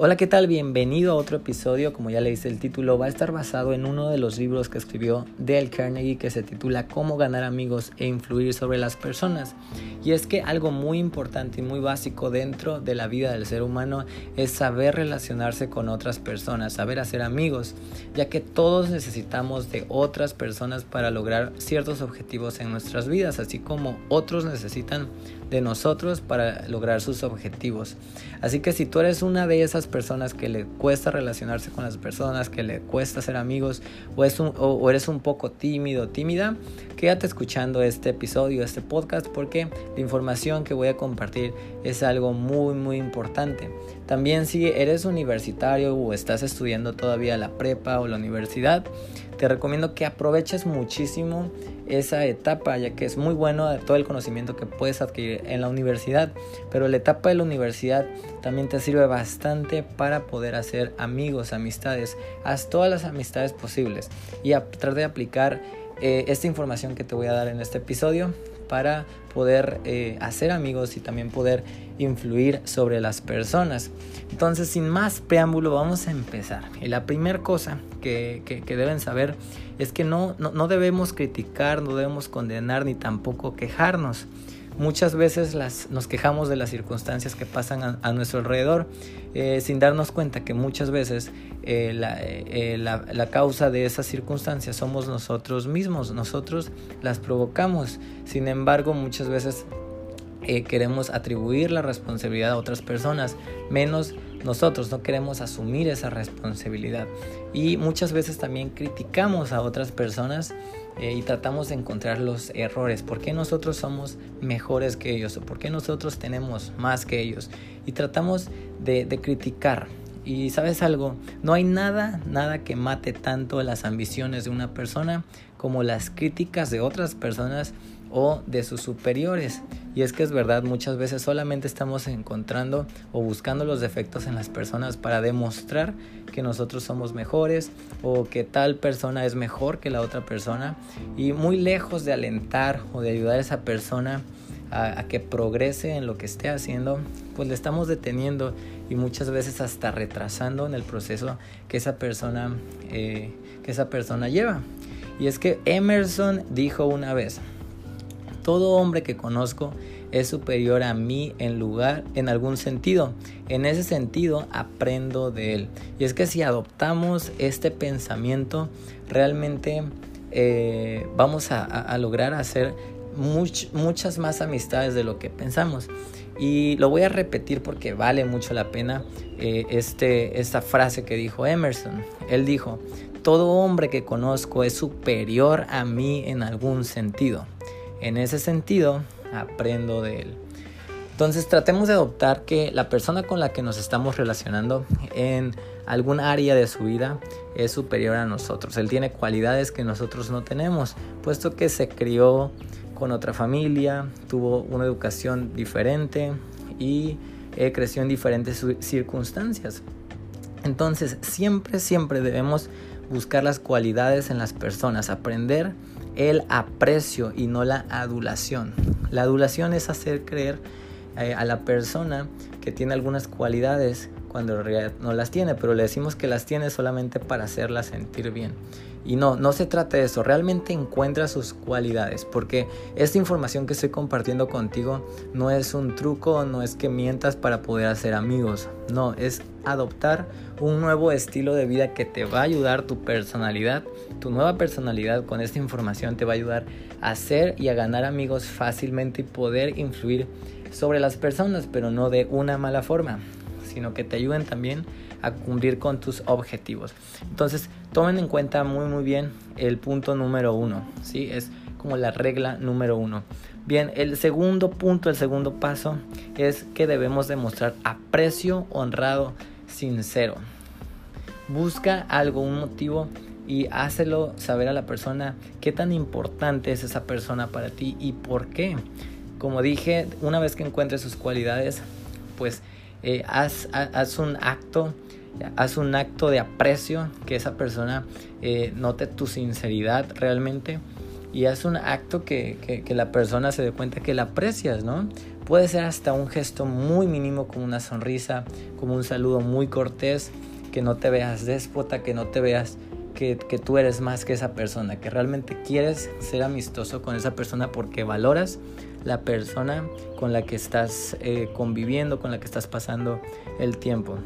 Hola, ¿qué tal? Bienvenido a otro episodio. Como ya le hice el título, va a estar basado en uno de los libros que escribió Dale Carnegie que se titula Cómo ganar amigos e influir sobre las personas. Y es que algo muy importante y muy básico dentro de la vida del ser humano es saber relacionarse con otras personas, saber hacer amigos, ya que todos necesitamos de otras personas para lograr ciertos objetivos en nuestras vidas, así como otros necesitan de nosotros para lograr sus objetivos. Así que si tú eres una de esas personas que le cuesta relacionarse con las personas, que le cuesta ser amigos o, eres un poco tímido, tímida, quédate escuchando este episodio, este podcast, porque la información que voy a compartir es algo muy, muy importante. También si eres universitario o estás estudiando todavía la prepa o la universidad, te recomiendo que aproveches muchísimo esa etapa, ya que es muy bueno todo el conocimiento que puedes adquirir en la universidad, pero la etapa de la universidad también te sirve bastante para poder hacer amigos, amistades, haz todas las amistades posibles. Y a de aplicar eh, esta información que te voy a dar en este episodio para poder eh, hacer amigos y también poder influir sobre las personas. Entonces, sin más preámbulo, vamos a empezar. Y la primera cosa que, que, deben saber es que no, no, no debemos criticar, no debemos condenar ni tampoco quejarnos. Muchas veces las, nos quejamos de las circunstancias que pasan a, nuestro alrededor eh, sin darnos cuenta que muchas veces eh, eh, la, la, causa de esas circunstancias somos nosotros mismos, nosotros las provocamos. Sin embargo, muchas veces queremos atribuir la responsabilidad a otras personas, menos nosotros no queremos asumir esa responsabilidad. Y muchas veces también criticamos a otras personas eh, y tratamos de encontrar los errores. ¿Por qué nosotros somos mejores que ellos? ¿O por qué nosotros tenemos más que ellos? Y tratamos de, de criticar. Y sabes algo, no hay nada, nada que mate tanto las ambiciones de una persona como las críticas de otras personas o de sus superiores. Y es que es verdad, muchas veces solamente estamos encontrando o buscando los defectos en las personas para demostrar que nosotros somos mejores o que tal persona es mejor que la otra persona. Y muy lejos de alentar o de ayudar a esa persona a, que progrese en lo que esté haciendo, pues le estamos deteniendo y muchas veces hasta retrasando en el proceso que esa persona, eh, que esa persona lleva. Y es que Emerson dijo una vez, todo hombre que conozco es superior a mí en lugar, en algún sentido. En ese sentido, aprendo de él. Y es que si adoptamos este pensamiento, realmente eh, vamos a, lograr hacer muchas más amistades de lo que pensamos. Y lo voy a repetir porque vale mucho la pena eh, este, esta frase que dijo Emerson. Él dijo, todo hombre que conozco es superior a mí en algún sentido. En ese sentido, aprendo de él. Entonces tratemos de adoptar que la persona con la que nos estamos relacionando en algún área de su vida es superior a nosotros. Él tiene cualidades que nosotros no tenemos, puesto que se crió con otra familia, tuvo una educación diferente y eh, creció en diferentes circunstancias. Entonces siempre, siempre debemos buscar las cualidades en las personas, aprender el aprecio y no la adulación. La adulación es hacer creer eh, a la persona que tiene algunas cualidades cuando en realidad no las tiene, pero le decimos que las tiene solamente para hacerla sentir bien. Y no, no se trata de eso, realmente encuentra sus cualidades, porque esta información que estoy compartiendo contigo no es un truco, no es que mientas para poder hacer amigos, no, es adoptar un nuevo estilo de vida que te va a ayudar tu personalidad, tu nueva personalidad con esta información te va a ayudar a hacer y a ganar amigos fácilmente y poder influir sobre las personas, pero no de una mala forma, sino que te ayuden también a cumplir con tus objetivos. Entonces, tomen en cuenta muy muy bien el punto número uno, ¿sí? Es como la regla número uno. Bien, el segundo punto, el segundo paso es que debemos demostrar aprecio honrado, sincero. Busca algo, un motivo y hácelo saber a la persona qué tan importante es esa persona para ti y por qué. Como dije, una vez que encuentres sus cualidades, pues eh, haz, un acto, haz un acto de aprecio, que esa persona eh, note tu sinceridad realmente y es un acto que, que, la persona se dé cuenta que la aprecias, ¿no? Puede ser hasta un gesto muy mínimo como una sonrisa, como un saludo muy cortés, que no te veas déspota, que no te veas que, que, tú eres más que esa persona, que realmente quieres ser amistoso con esa persona porque valoras la persona con la que estás eh, conviviendo, con la que estás pasando el tiempo.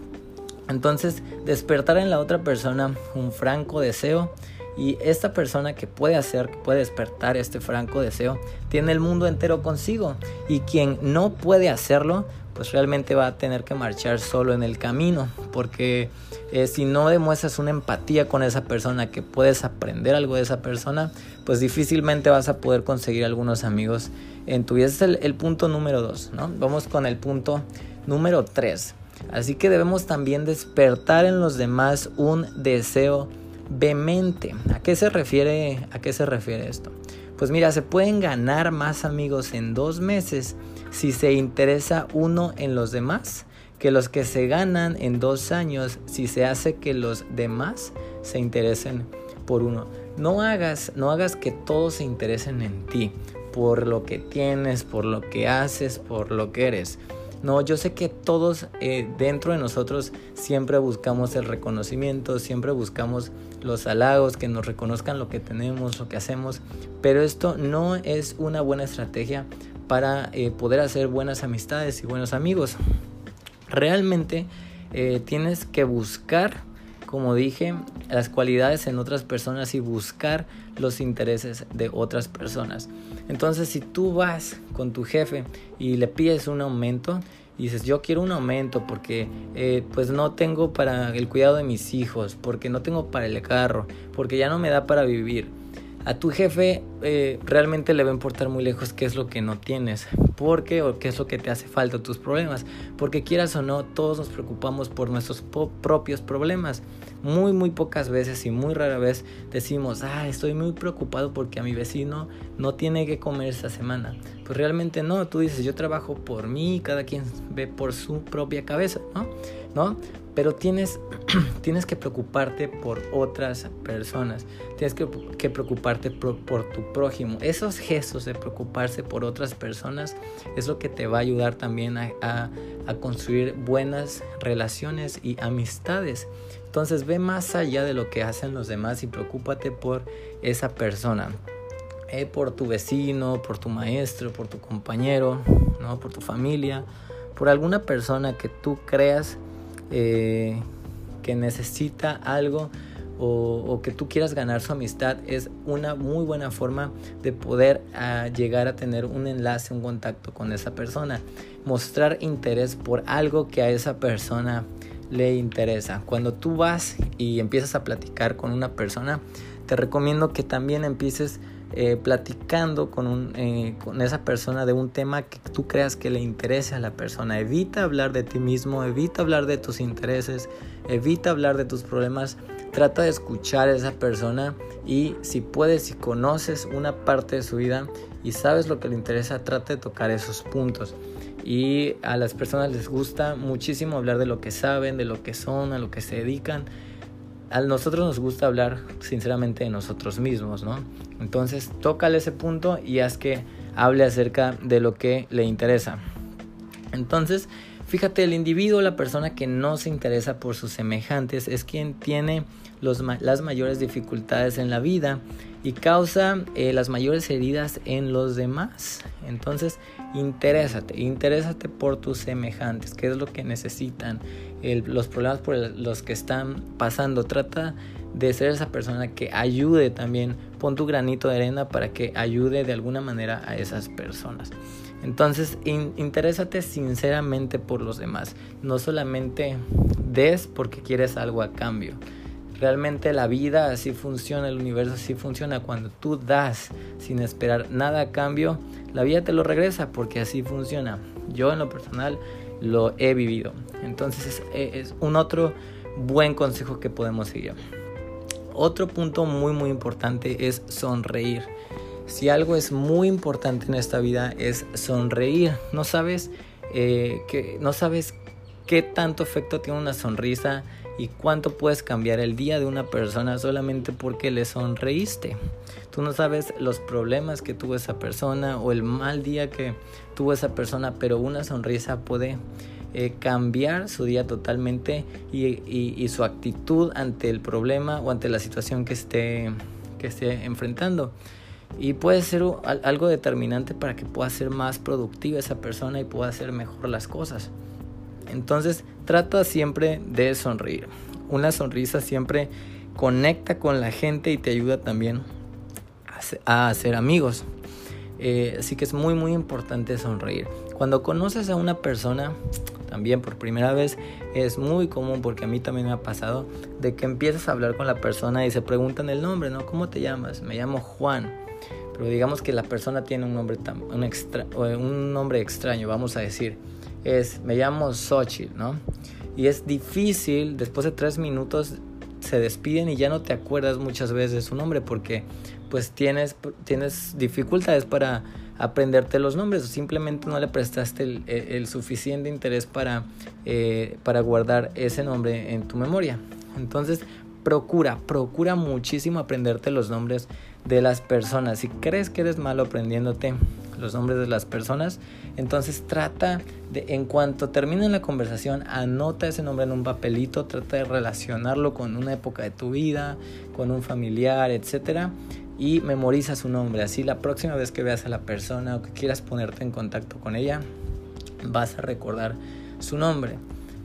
Entonces, despertar en la otra persona un franco deseo y esta persona que puede hacer, que puede despertar este franco deseo, tiene el mundo entero consigo. Y quien no puede hacerlo, pues realmente va a tener que marchar solo en el camino. Porque eh, si no demuestras una empatía con esa persona, que puedes aprender algo de esa persona, pues difícilmente vas a poder conseguir algunos amigos en tu vida. Ese es el, punto número dos, ¿no? Vamos con el punto número tres. Así que debemos también despertar en los demás un deseo vehemente. ¿A qué se refiere, a qué se refiere esto? Pues mira, se pueden ganar más amigos en dos meses si se interesa uno en los demás que los que se ganan en dos años si se hace que los demás se interesen por uno. No hagas, no hagas que todos se interesen en ti por lo que tienes, por lo que haces, por lo que eres. No, yo sé que todos eh, dentro de nosotros siempre buscamos el reconocimiento, siempre buscamos los halagos, que nos reconozcan lo que tenemos, lo que hacemos, pero esto no es una buena estrategia para eh, poder hacer buenas amistades y buenos amigos. Realmente eh, tienes que buscar, como dije, las cualidades en otras personas y buscar los intereses de otras personas. Entonces, si tú vas con tu jefe y le pides un aumento, y dices, yo quiero un aumento porque eh, pues no tengo para el cuidado de mis hijos, porque no tengo para el carro, porque ya no me da para vivir. A tu jefe eh, realmente le va a importar muy lejos qué es lo que no tienes, por qué o qué es lo que te hace falta, tus problemas, porque quieras o no, todos nos preocupamos por nuestros propios problemas. Muy, muy pocas veces y muy rara vez decimos, ah, estoy muy preocupado porque a mi vecino no tiene que comer esta semana. Pues realmente no, tú dices, yo trabajo por mí, cada quien ve por su propia cabeza, ¿no? ¿No? Pero tienes, tienes que preocuparte por otras personas, tienes que, preocuparte por, tu prójimo. Esos gestos de preocuparse por otras personas es lo que te va a ayudar también a, a, construir buenas relaciones y amistades. Entonces ve más allá de lo que hacen los demás y preocúpate por esa persona. Eh, por tu vecino, por tu maestro, por tu compañero, ¿no? por tu familia, por alguna persona que tú creas eh, que necesita algo o, que tú quieras ganar su amistad es una muy buena forma de poder ah, llegar a tener un enlace, un contacto con esa persona. Mostrar interés por algo que a esa persona le interesa. Cuando tú vas y empiezas a platicar con una persona, te recomiendo que también empieces eh, platicando con, un, eh, con esa persona de un tema que tú creas que le interese a la persona. Evita hablar de ti mismo, evita hablar de tus intereses, evita hablar de tus problemas. Trata de escuchar a esa persona y si puedes, si conoces una parte de su vida y sabes lo que le interesa, trata de tocar esos puntos. Y a las personas les gusta muchísimo hablar de lo que saben, de lo que son, a lo que se dedican a nosotros nos gusta hablar sinceramente de nosotros mismos, ¿no? Entonces, tócale ese punto y haz que hable acerca de lo que le interesa. Entonces, fíjate, el individuo, la persona que no se interesa por sus semejantes, es quien tiene las mayores dificultades en la vida y causa eh, las mayores heridas en los demás. Entonces, interésate, interésate por tus semejantes, qué es lo que necesitan, los problemas por los que están pasando. Trata de ser esa persona que ayude también, pon tu granito de arena para que ayude de alguna manera a esas personas. Entonces, interésate sinceramente por los demás, no solamente des porque quieres algo a cambio. Realmente la vida así funciona, el universo así funciona. Cuando tú das sin esperar nada a cambio, la vida te lo regresa porque así funciona. Yo en lo personal lo he vivido. Entonces es, un otro buen consejo que podemos seguir. Otro punto muy muy importante es sonreír. Si algo es muy importante en esta vida es sonreír. No sabes eh, que no sabes qué tanto efecto tiene una sonrisa y cuánto puedes cambiar el día de una persona solamente porque le sonreíste. Tú no sabes los problemas que tuvo esa persona o el mal día que tuvo esa persona, pero una sonrisa puede eh, cambiar su día totalmente y, su actitud ante el problema o ante la situación que esté, que esté enfrentando. Y puede ser algo determinante para que pueda ser más productiva esa persona y pueda hacer mejor las cosas. Entonces trata siempre de sonreír. Una sonrisa siempre conecta con la gente y te ayuda también a hacer amigos. Eh, así que es muy muy importante sonreír. Cuando conoces a una persona, también por primera vez es muy común porque a mí también me ha pasado de que empiezas a hablar con la persona y se preguntan el nombre, ¿no? ¿Cómo te llamas? Me llamo Juan. Pero digamos que la persona tiene un nombre, un, extra, un nombre extraño, vamos a decir. Es, me llamo Xochitl, ¿no? Y es difícil, después de tres minutos se despiden y ya no te acuerdas muchas veces su nombre porque pues tienes, tienes dificultades para aprenderte los nombres o simplemente no le prestaste el, suficiente interés para, eh, para guardar ese nombre en tu memoria. Entonces, procura, procura muchísimo aprenderte los nombres de las personas. Si crees que eres malo aprendiéndote los nombres de las personas, entonces trata de, en cuanto termine la conversación, anota ese nombre en un papelito, trata de relacionarlo con una época de tu vida, con un familiar, etcétera y memoriza su nombre. Así la próxima vez que veas a la persona o que quieras ponerte en contacto con ella, vas a recordar su nombre.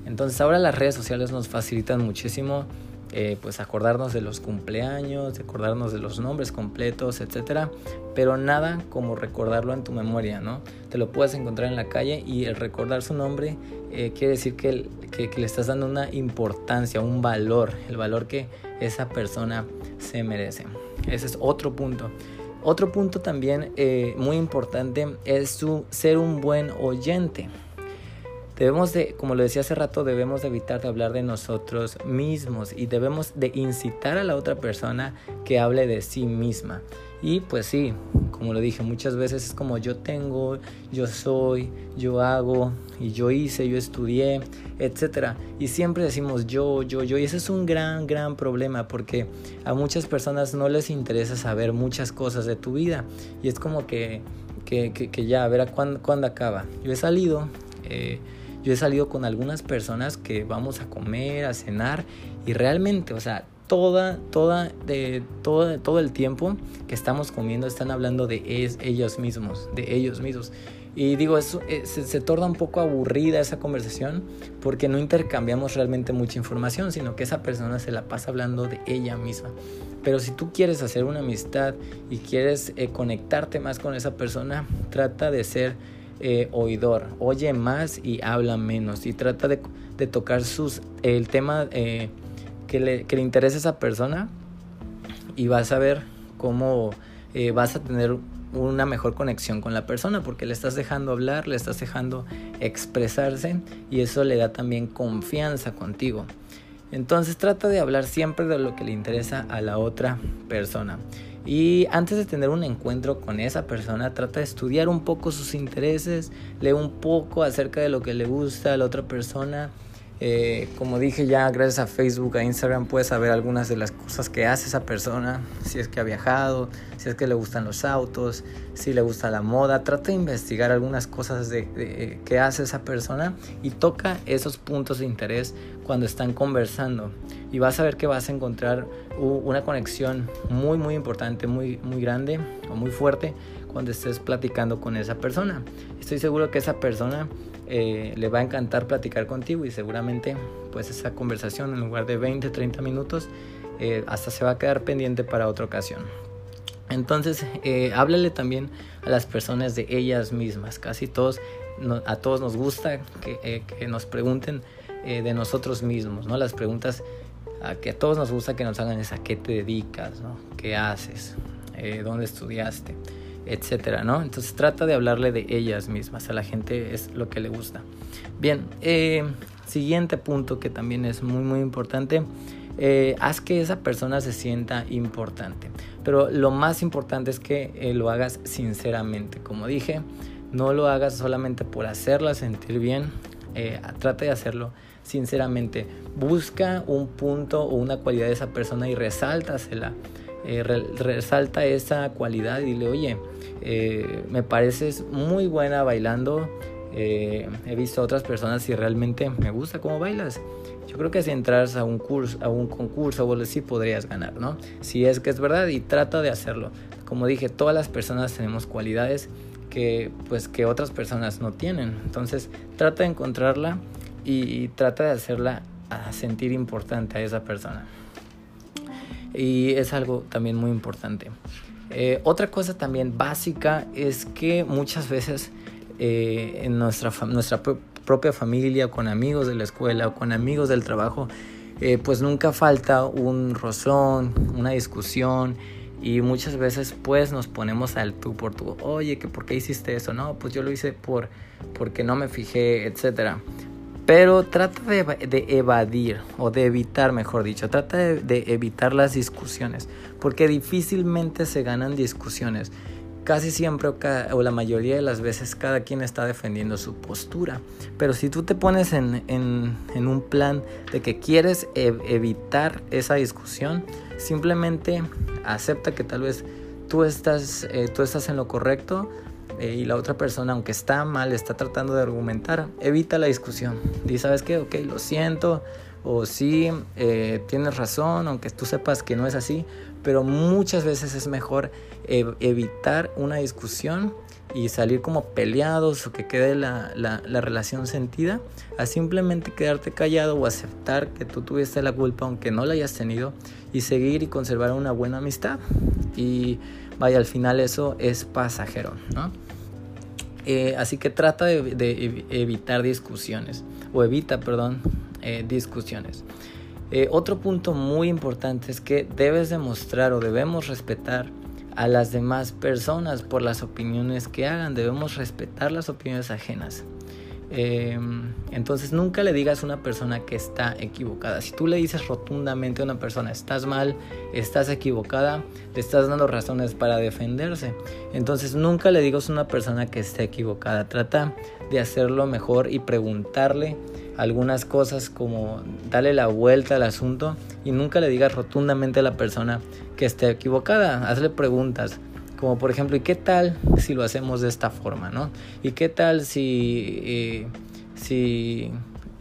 Entonces ahora las redes sociales nos facilitan muchísimo eh, pues acordarnos de los cumpleaños, acordarnos de los nombres completos, etcétera, pero nada como recordarlo en tu memoria, ¿no? Te lo puedes encontrar en la calle y el recordar su nombre eh, quiere decir que, le estás dando una importancia, un valor, el valor que esa persona se merece. Ese es otro punto. Otro punto también eh, muy importante es ser un buen oyente. Debemos de, como lo decía hace rato, debemos de evitar de hablar de nosotros mismos y debemos de incitar a la otra persona que hable de sí misma. Y pues sí, como lo dije, muchas veces es como yo tengo, yo soy, yo hago, y yo hice, yo estudié, etc. Y siempre decimos yo, yo, yo. Y ese es un gran, gran problema porque a muchas personas no les interesa saber muchas cosas de tu vida. Y es como que, que, que, ya, a ver a cuándo, cuándo acaba. Yo he salido. Eh, yo he salido con algunas personas que vamos a comer, a cenar y realmente, o sea, toda, toda, de, todo, todo el tiempo que estamos comiendo están hablando de ellos mismos, de ellos mismos. Y digo, eso, eh, se, torna un poco aburrida esa conversación porque no intercambiamos realmente mucha información, sino que esa persona se la pasa hablando de ella misma. Pero si tú quieres hacer una amistad y quieres eh, conectarte más con esa persona, trata de ser eh, oidor, oye más y habla menos y trata de, de tocar sus, el tema que le, que le interesa a esa persona y vas a ver cómo eh, vas a tener una mejor conexión con la persona porque le estás dejando hablar, le estás dejando expresarse y eso le da también confianza contigo. Entonces trata de hablar siempre de lo que le interesa a la otra persona. Y antes de tener un encuentro con esa persona, trata de estudiar un poco sus intereses, lee un poco acerca de lo que le gusta a la otra persona eh, como dije ya, gracias a Facebook, a Instagram, puedes saber algunas de las cosas que hace esa persona, si es que ha viajado, si es que le gustan los autos, si le gusta la moda. Trata de investigar algunas cosas de, que hace esa persona y toca esos puntos de interés cuando están conversando. Y vas a ver que vas a encontrar una conexión muy, muy importante, muy, muy grande o muy fuerte cuando estés platicando con esa persona. Estoy seguro que esa persona eh, le va a encantar platicar contigo y seguramente pues esa conversación en lugar de 20, 30 minutos eh, hasta se va a quedar pendiente para otra ocasión. Entonces, eh, háblale también a las personas de ellas mismas. Casi todos, a todos nos gusta que, que nos pregunten de nosotros mismos, ¿no? Las preguntas a que a todos nos gusta que nos hagan es a qué te dedicas, ¿no? ¿Qué haces? ¿Dónde estudiaste? etcétera, ¿no? Entonces trata de hablarle de ellas mismas, a la gente es lo que le gusta. Bien, eh, siguiente punto que también es muy muy importante, eh, haz que esa persona se sienta importante, pero lo más importante es que eh, lo hagas sinceramente, como dije, no lo hagas solamente por hacerla sentir bien, eh, trata de hacerlo sinceramente. Busca un punto o una cualidad de esa persona y resáltasela. Eh, resalta esa cualidad y dile, oye, eh, me pareces muy buena bailando. he visto a otras personas y realmente me gusta cómo bailas. Yo creo que si entras a un curso, a un concurso, vos sí podrías ganar, ¿no? Si es que es verdad y trata de hacerlo. Como dije, todas las personas tenemos cualidades que pues que otras personas no tienen. Entonces, trata de encontrarla y, trata de hacerla a sentir importante a esa persona. Y es algo también muy importante. Eh, otra cosa también básica es que muchas veces eh, en nuestra, nuestra propia familia, con amigos de la escuela o con amigos del trabajo, eh, pues nunca falta un rozón, una discusión y muchas veces pues nos ponemos al tú por tú. Oye, que por qué hiciste eso? No, pues yo lo hice por porque no me fijé, etcétera. Pero trata de, de, evadir o de evitar, mejor dicho, trata de, de evitar las discusiones, porque difícilmente se ganan discusiones casi siempre o, la mayoría de las veces cada quien está defendiendo su postura. Pero si tú te pones en, en, un plan de que quieres evitar esa discusión, simplemente acepta que tal vez tú estás, eh, tú estás en lo correcto eh, y la otra persona, aunque está mal, está tratando de argumentar, evita la discusión. Y sabes qué, ok, lo siento, o sí, eh, tienes razón, aunque tú sepas que no es así, pero muchas veces es mejor evitar una discusión y salir como peleados o que quede la, la, relación sentida a simplemente quedarte callado o aceptar que tú tuviste la culpa aunque no la hayas tenido y seguir y conservar una buena amistad y vaya al final eso es pasajero ¿no? Eh, así que trata de, evitar discusiones o evita perdón eh, discusiones eh, otro punto muy importante es que debes demostrar o debemos respetar a las demás personas por las opiniones que hagan. Debemos respetar las opiniones ajenas. Em, entonces nunca le digas a una persona que está equivocada. Si tú le dices rotundamente a una persona, estás mal, estás equivocada, le estás dando razones para defenderse. Entonces nunca le digas a una persona que esté equivocada. Trata de hacerlo mejor y preguntarle algunas cosas como darle la vuelta al asunto y nunca le digas rotundamente a la persona que esté equivocada. Hazle preguntas como por ejemplo, ¿y qué tal si lo hacemos de esta forma, no? ¿Y qué tal si, eh, si,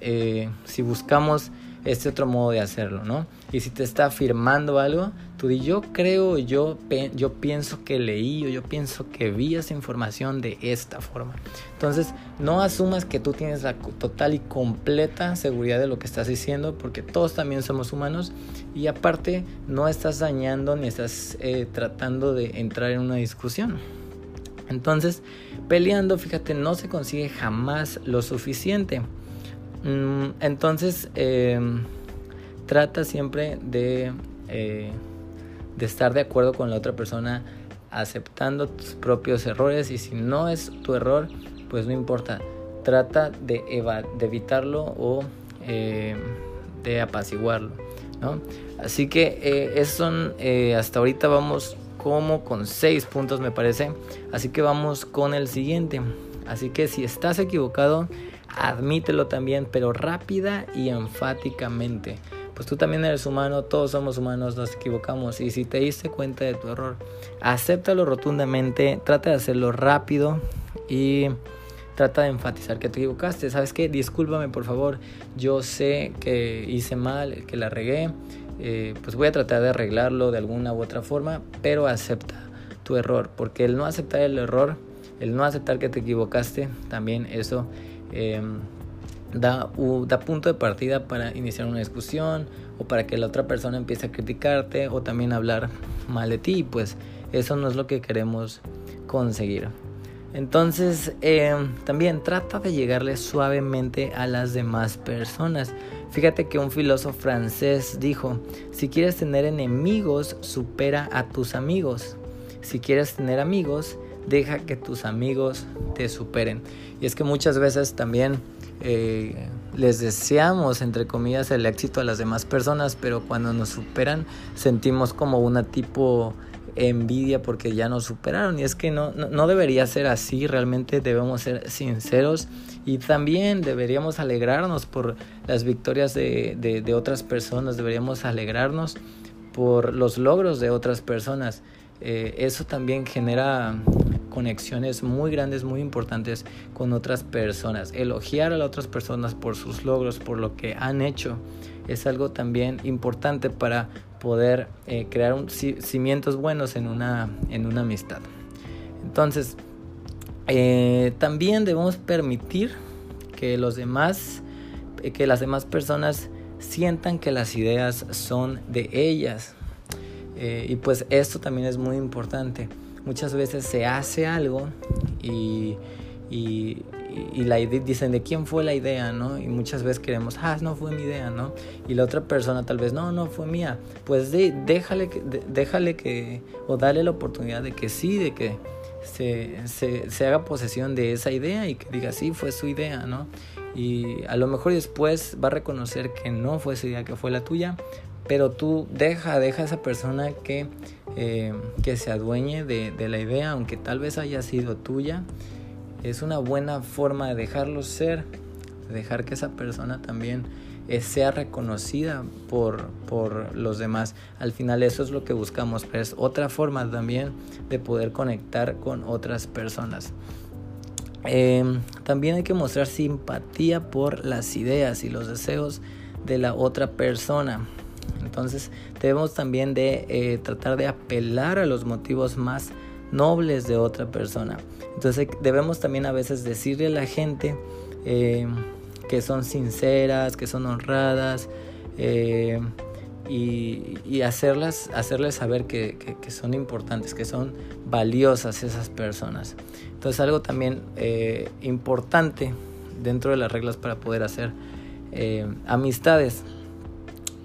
eh, si buscamos este otro modo de hacerlo, ¿no? Y si te está afirmando algo, tú di, yo creo, yo, yo pienso que leí o yo pienso que vi esa información de esta forma. Entonces, no asumas que tú tienes la total y completa seguridad de lo que estás diciendo, porque todos también somos humanos y aparte no estás dañando ni estás eh, tratando de entrar en una discusión. Entonces, peleando, fíjate, no se consigue jamás lo suficiente. Mm, entonces, em, trata siempre de, eh, de estar de acuerdo con la otra persona, aceptando tus propios errores y si no es tu error, pues no importa. Trata de, evitarlo o em, de apaciguarlo. ¿no? Así que eh, son, eh, hasta ahorita vamos como con seis puntos me parece. Así que vamos con el siguiente. Así que si estás equivocado, admítelo también, pero rápida y enfáticamente. Pues tú también eres humano, todos somos humanos, nos equivocamos. Y si te diste cuenta de tu error, acéptalo rotundamente, trata de hacerlo rápido y trata de enfatizar que te equivocaste. ¿Sabes qué? Discúlpame por favor, yo sé que hice mal, que la regué. Eh, pues voy a tratar de arreglarlo de alguna u otra forma, pero acepta tu error, porque el no aceptar el error, el no aceptar que te equivocaste, también eso Em, da, da punto de partida para iniciar una discusión o para que la otra persona empiece a criticarte o también hablar mal de ti. Pues eso no es lo que queremos conseguir. Entonces, em, también trata de llegarle suavemente a las demás personas. Fíjate que un filósofo francés dijo, si quieres tener enemigos, supera a tus amigos. Si quieres tener amigos, deja que tus amigos te superen. Y es que muchas veces también eh, les deseamos, entre comillas, el éxito a las demás personas, pero cuando nos superan sentimos como una tipo envidia porque ya nos superaron. Y es que no, no, debería ser así, realmente debemos ser sinceros y también deberíamos alegrarnos por las victorias de, de, otras personas, deberíamos alegrarnos por los logros de otras personas. Eh, eso también genera conexiones muy grandes, muy importantes con otras personas. Elogiar a las otras personas por sus logros, por lo que han hecho, es algo también importante para poder eh, crear cimientos buenos en una, en una amistad. Entonces, eh, también debemos permitir que los demás, eh, que las demás personas sientan que las ideas son de ellas. y pues esto también es muy importante. Muchas veces se hace algo y, y, la dicen de quién fue la idea, ¿no? Y muchas veces queremos, ah, no fue mi idea, ¿no? Y la otra persona tal vez, no, no fue mía. Pues déjale, que, déjale que, o dale la oportunidad de que sí, de que se, se, se, haga posesión de esa idea y que diga, sí, fue su idea, ¿no? Y a lo mejor después va a reconocer que no fue su idea, que fue la tuya, pero tú deja, deja a esa persona que, eh, que se adueñe de, de la idea, aunque tal vez haya sido tuya es una buena forma de dejarlo ser, dejar que esa persona también eh, sea reconocida por, por los demás. Al final eso es lo que buscamos, pero es otra forma también de poder conectar con otras personas. Em, también hay que mostrar simpatía por las ideas y los deseos de la otra persona. Entonces debemos también de eh, tratar de apelar a los motivos más nobles de otra persona. Entonces debemos también a veces decirle a la gente eh, que son sinceras, que son honradas eh, y, hacerlas, hacerles saber que, son importantes, que son valiosas esas personas. Entonces algo también importante dentro de las reglas para poder hacer amistades.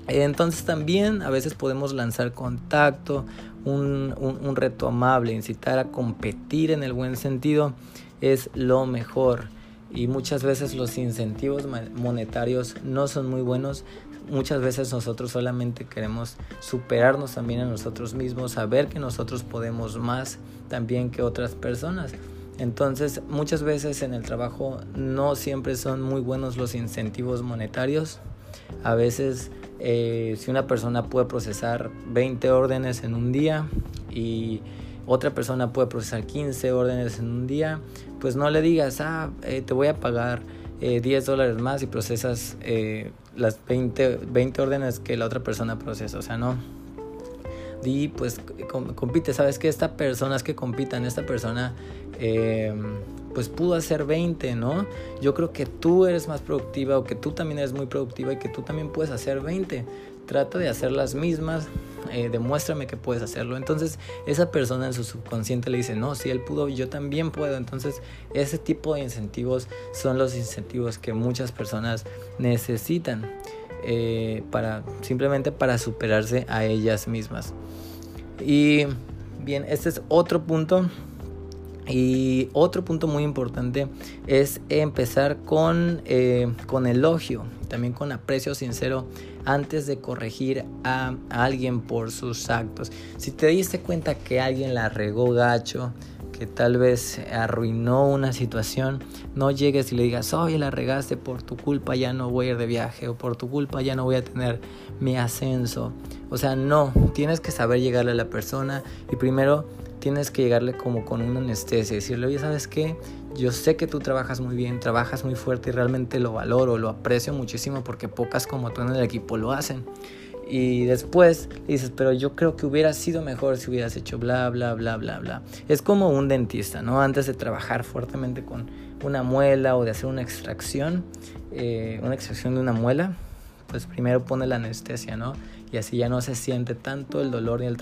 Entonces también a veces podemos lanzar contacto un, reto amable, incitar a competir en el buen sentido es lo mejor. Y muchas veces los incentivos monetarios no son muy buenos. Muchas veces nosotros solamente queremos superarnos también a nosotros mismos, saber que nosotros podemos más también que otras personas. Entonces, muchas veces en el trabajo no siempre son muy buenos los incentivos monetarios. A veces eh, si una persona puede procesar 20 órdenes en un día y otra persona puede procesar 15 órdenes en un día, pues no le digas, ah, eh, te voy a pagar 10 eh, dólares más y procesas las 20, 20 órdenes que la otra persona procesa, o sea, no. Y pues compite, sabes que esta persona es que compitan, esta persona pues pudo hacer 20, ¿no? Yo creo que tú eres más productiva o que tú también eres muy productiva y que tú también puedes hacer 20. Trata de hacer las mismas, eh, demuéstrame que puedes hacerlo. Entonces esa persona en su subconsciente le dice, no, si él pudo, yo también puedo. Entonces ese tipo de incentivos son los incentivos que muchas personas necesitan eh, para simplemente para superarse a ellas mismas. Y bien, este es otro punto y otro punto muy importante es empezar con, eh, con elogio, también con aprecio sincero antes de corregir a, alguien por sus actos. Si te diste cuenta que alguien la regó gacho, que tal vez arruinó una situación, no llegues y le digas, oye, la regaste, por tu culpa ya no voy a ir de viaje o por tu culpa ya no voy a tener mi ascenso. O sea, no, tienes que saber llegarle a la persona y primero tienes que llegarle como con una anestesia, decirle, oye, ¿sabes qué? Yo sé que tú trabajas muy bien, trabajas muy fuerte y realmente lo valoro, lo aprecio muchísimo porque pocas como tú en el equipo lo hacen. Y después dices, pero yo creo que hubiera sido mejor si hubieras hecho bla, bla, bla, bla, bla. Es como un dentista, ¿no? Antes de trabajar fuertemente con una muela o de hacer una extracción, eh, una extracción de una muela, pues primero pone la anestesia, ¿no? Y así ya no se siente tanto el dolor el,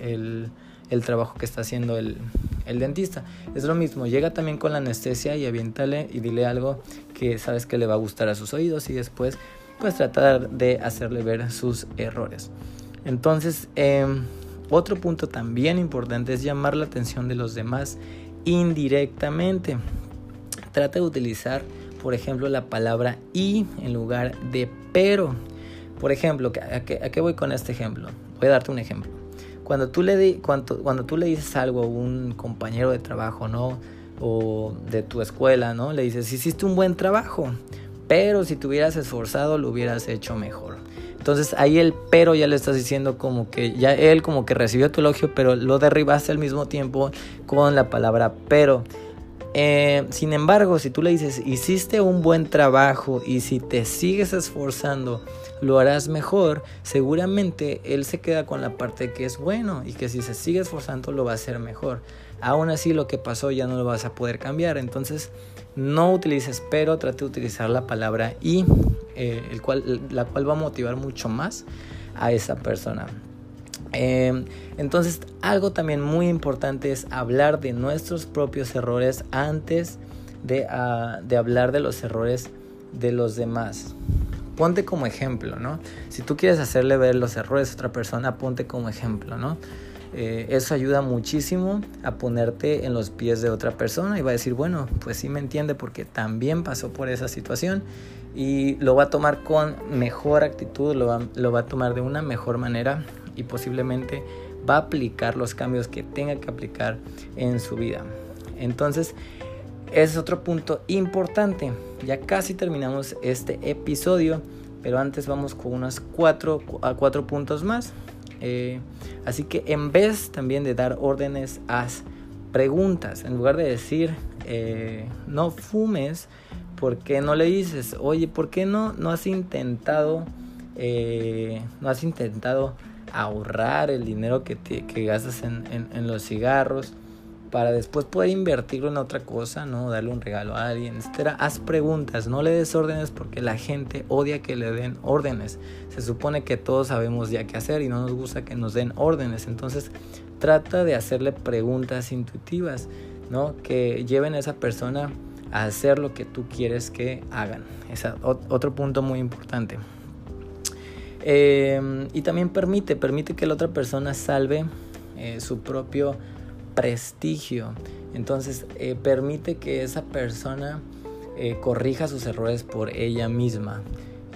el el trabajo que está haciendo el, dentista. Es lo mismo, llega también con la anestesia y aviéntale y dile algo que sabes que le va a gustar a sus oídos y después pues tratar de hacerle ver sus errores. Entonces, em, otro punto también importante es llamar la atención de los demás indirectamente. Trata de utilizar, por ejemplo, la palabra y en lugar de pero. Por ejemplo, ¿a qué, ¿a qué voy con este ejemplo? Voy a darte un ejemplo cuando tú le, cuando, cuando tú le dices algo a un compañero de trabajo, ¿no? O de tu escuela, ¿no? Le dices, hiciste un buen trabajo, pero si te hubieras esforzado lo hubieras hecho mejor. Entonces ahí el pero ya le estás diciendo como que ya él como que recibió tu elogio, pero lo derribaste al mismo tiempo con la palabra pero. Eh, sin embargo, si tú le dices, hiciste un buen trabajo y si te sigues esforzando, lo harás mejor, seguramente él se queda con la parte que es bueno y que si se sigue esforzando lo va a hacer mejor. Aún así lo que pasó ya no lo vas a poder cambiar. Entonces no utilices pero, trate de utilizar la palabra y, eh, el cual, la cual va a motivar mucho más a esa persona. Eh, entonces, algo también muy importante es hablar de nuestros propios errores antes de, ah, de, hablar de los errores de los demás. Ponte como ejemplo, ¿no? Si tú quieres hacerle ver los errores a otra persona, ponte como ejemplo, ¿no? Eh, eso ayuda muchísimo a ponerte en los pies de otra persona y va a decir, bueno, pues sí me entiende porque también pasó por esa situación y lo va a tomar con mejor actitud, lo va a tomar de una mejor manera y posiblemente va a aplicar los cambios que tenga que aplicar en su vida. Entonces, ese es otro punto importante. Ya casi terminamos este episodio, pero antes vamos con unos cuatro, a cuatro puntos más. Eh, así que en vez también de dar órdenes, haz preguntas. En lugar de decir, eh, no fumes, ¿por qué no le dices, oye, ¿por qué no, no has intentado, eh, no has intentado ahorrar el dinero que, te, que gastas en, en, los cigarros? para después poder invertirlo en otra cosa, ¿no? Darle un regalo a alguien, etcétera. Haz preguntas, no le des órdenes porque la gente odia que le den órdenes. Se supone que todos sabemos ya qué hacer y no nos gusta que nos den órdenes. Entonces, trata de hacerle preguntas intuitivas, ¿no? Que lleven a esa persona a hacer lo que tú quieres que hagan. Es otro punto muy importante. Eh, y también permite, permite que la otra persona salve eh, su propio prestigio. Entonces eh, permite que esa persona eh, corrija sus errores por ella misma.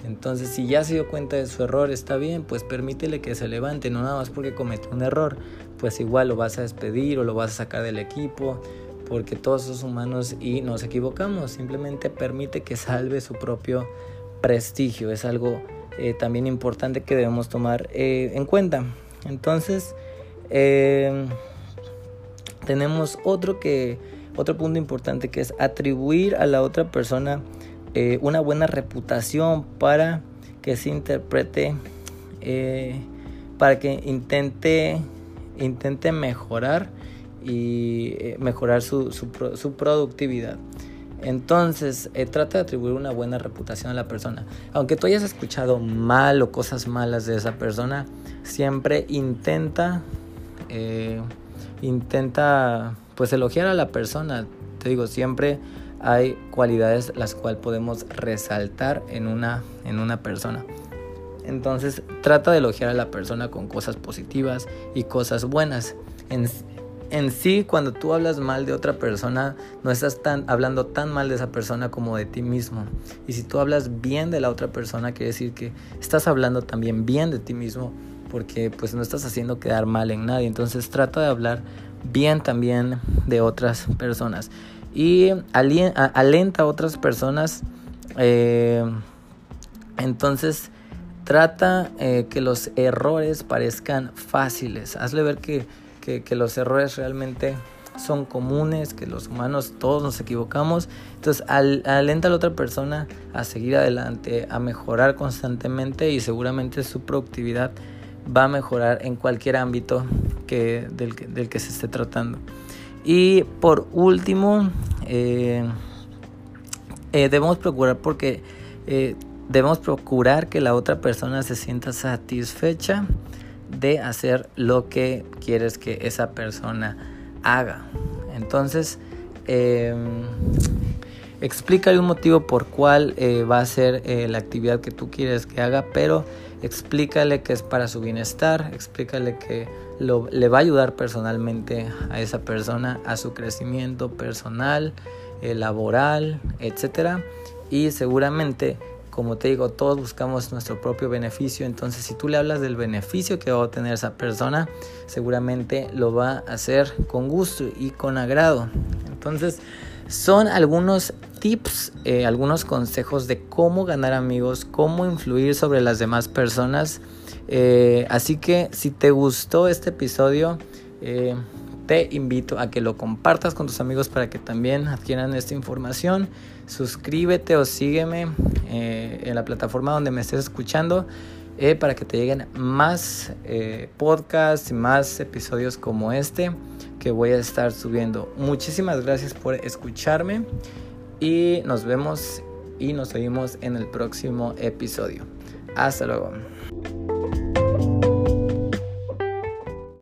Entonces si ya se dio cuenta de su error, está bien, pues permítele que se levante, no nada más porque cometió un error, pues igual lo vas a despedir o lo vas a sacar del equipo, porque todos somos humanos y nos equivocamos, simplemente permite que salve su propio prestigio, es algo eh, también importante que debemos tomar en cuenta. Entonces, tenemos otro que otro punto importante que es atribuir a la otra persona eh, una buena reputación para que se interprete eh, para que intente intente mejorar y eh, mejorar su, su, productividad entonces trata de atribuir una buena reputación a la persona aunque tú hayas escuchado mal o cosas malas de esa persona siempre intenta intenta pues elogiar a la persona. Te digo, siempre hay cualidades las cuales podemos resaltar en una, en una persona. Entonces trata de elogiar a la persona con cosas positivas y cosas buenas. En, en sí, cuando tú hablas mal de otra persona, no estás hablando tan mal de esa persona como de ti mismo. Y si tú hablas bien de la otra persona, quiere decir que estás hablando también bien de ti mismo porque pues no estás haciendo quedar mal en nadie. Entonces trata de hablar bien también de otras personas. Y alenta a otras personas. Eh, entonces trata eh, que los errores parezcan fáciles. Hazle ver que, que, los errores realmente son comunes, que los humanos todos nos equivocamos. Entonces alenta a la otra persona a seguir adelante, a mejorar constantemente y seguramente su productividad va a mejorar en cualquier ámbito que, del, que se esté tratando. Y por último, eh, eh, debemos procurar porque eh, debemos procurar que la otra persona se sienta satisfecha de hacer lo que quieres que esa persona haga. Entonces, explícale un motivo por cuál va a ser la actividad que tú quieres que haga, pero explícale que es para su bienestar, explícale que le va a ayudar personalmente a esa persona, a su crecimiento personal, eh, laboral, etc. Y seguramente como te digo, todos buscamos nuestro propio beneficio, entonces si tú le hablas del beneficio que va a obtener esa persona, seguramente lo va a hacer con gusto y con agrado. Entonces, son algunos tips, eh, algunos consejos de cómo ganar amigos, cómo influir sobre las demás personas. Eh, así que si te gustó este episodio, eh, te invito a que lo compartas con tus amigos para que también adquieran esta información. Suscríbete o sígueme en la plataforma donde me estés escuchando para que te lleguen más podcasts y más episodios como este que voy a estar subiendo. Muchísimas gracias por escucharme y nos vemos y nos oímos en el próximo episodio. Hasta luego.